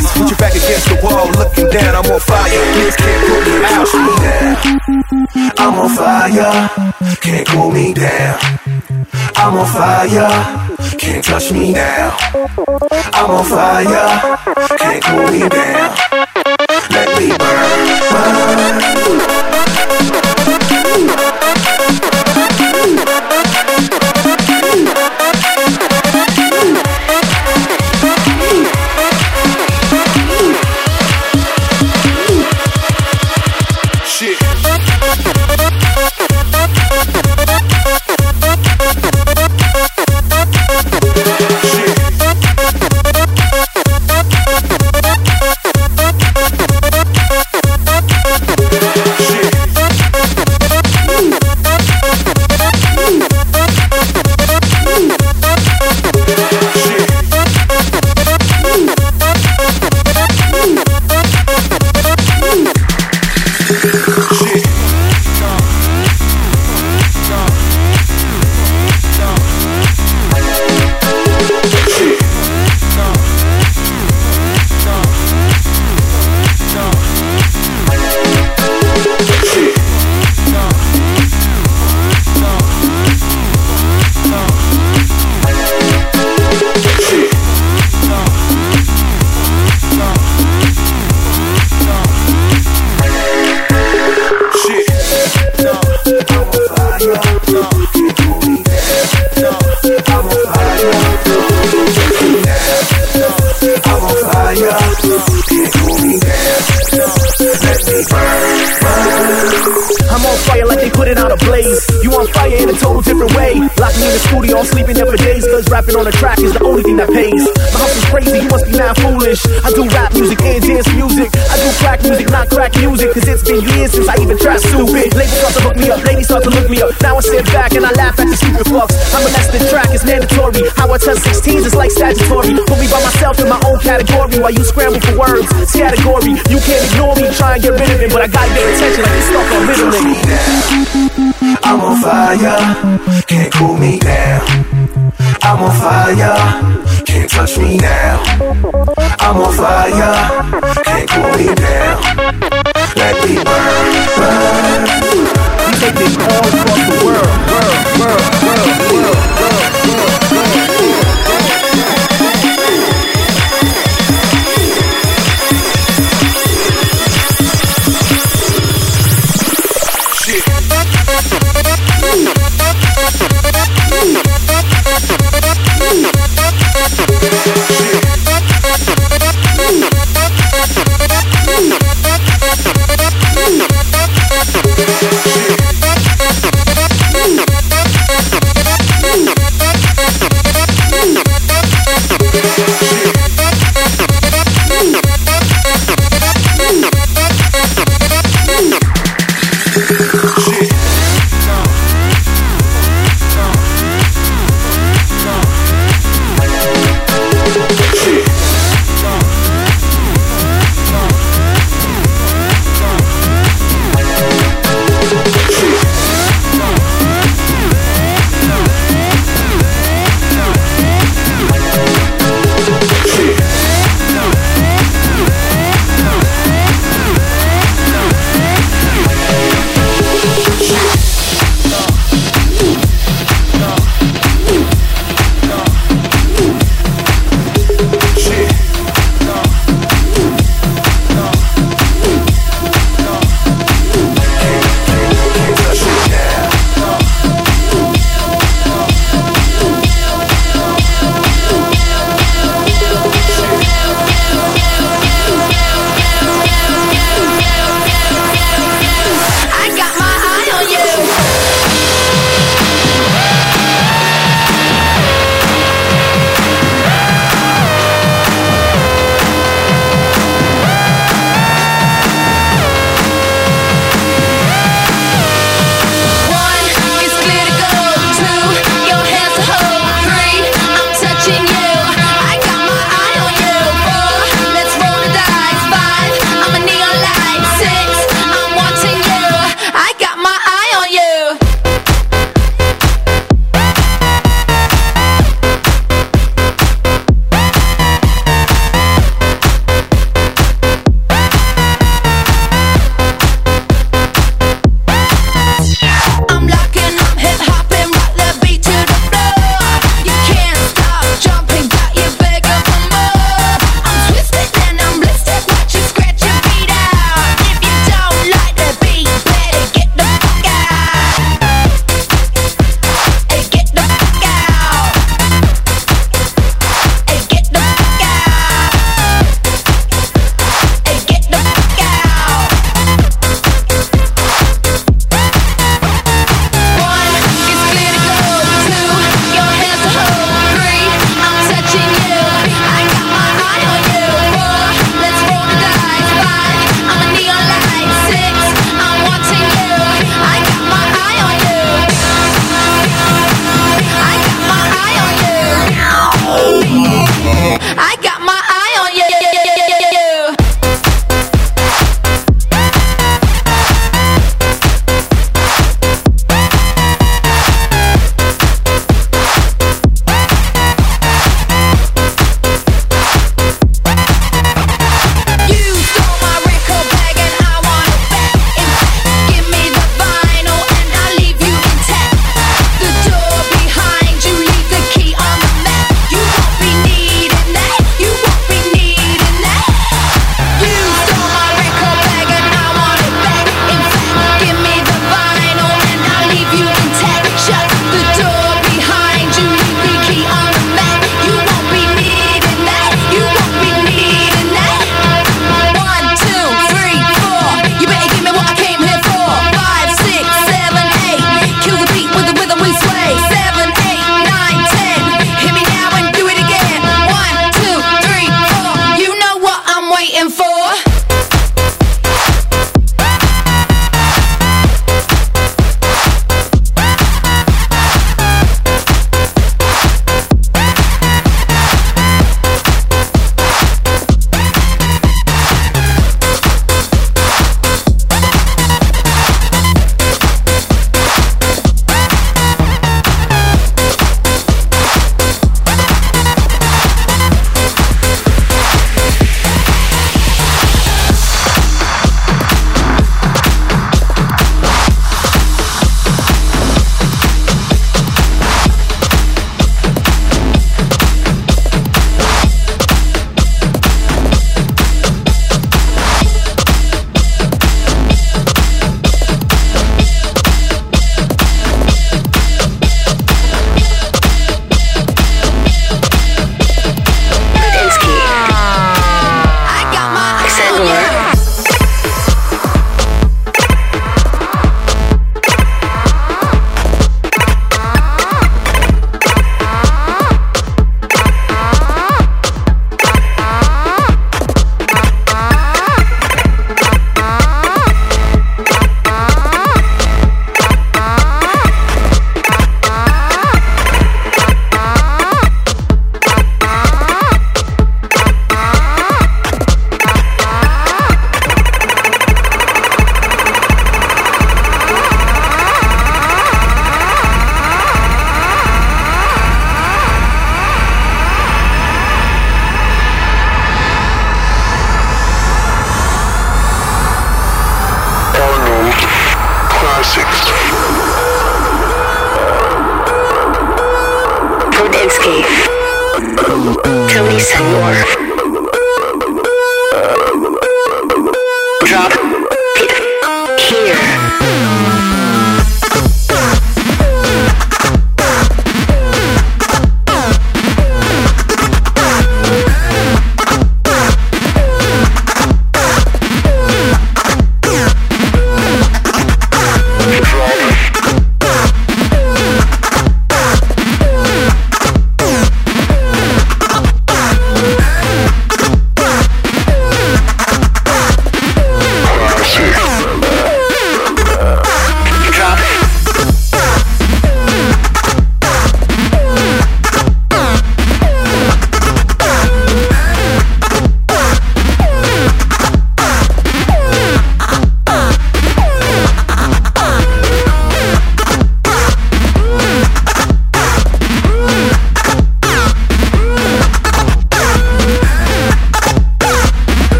Put your back against the wall, looking down. I'm on fire. Niggas can't. Push me down. I'm on fire. Can't cool me down. I'm on fire. Can't touch me now. I'm on fire. Can't cool me down. Rapping on the track is the only thing that pays. My house is crazy, you must be mad foolish. I do rap music and dance music. I do crack music, not crack music, cause it's been years since I even tried stupid. Ladies start to hook me up, ladies start to look me up. Now I sit back and I laugh at the stupid fucks. I'm a molested track, it's mandatory. How I touch 16s is like statutory. Put me by myself in my own category while you scramble for words. It's category, you can't ignore me, try and get rid of it, but I got your attention like you stuck on riddling. I'm on fire, can't cool me down. I'm on fire, can't touch me now. I'm on fire, can't cool me down. Let me burn, burn. We take this all across the world, world, world,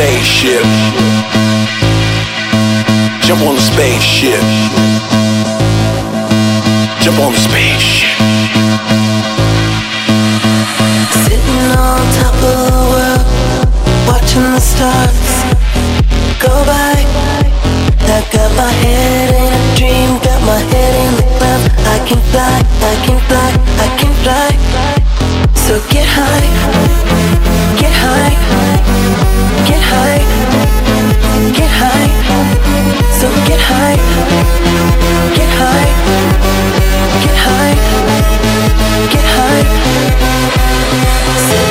spaceship. Jump on the spaceship. Jump on the spaceship. Sitting on top of the world, watching the stars go by. I got my head in a dream, got my head in the clouds. I can fly, I can fly, I can fly. So get high, get high, get high, get high. So get high, get high, get high, get high. Sitting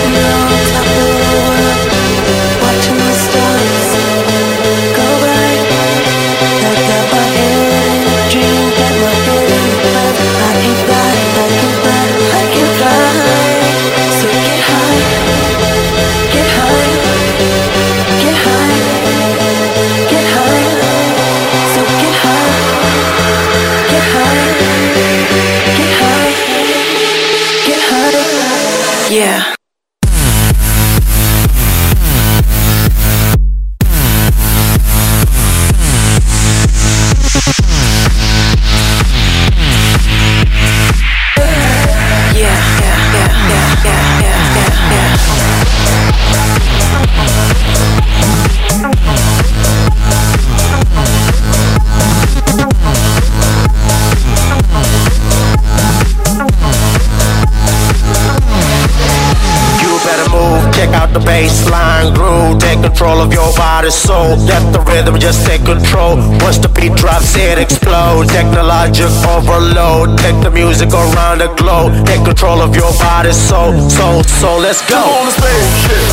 soul. Let the rhythm just take control. Once the beat drops, it explodes. Technologic overload. Take the music around the globe. Take control of your body, soul, soul, soul. Let's go. Jump on the spaceship.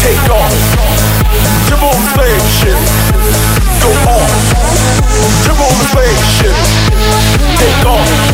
Take off. Jump on the spaceship. Go on. Jump on the spaceship. Take off.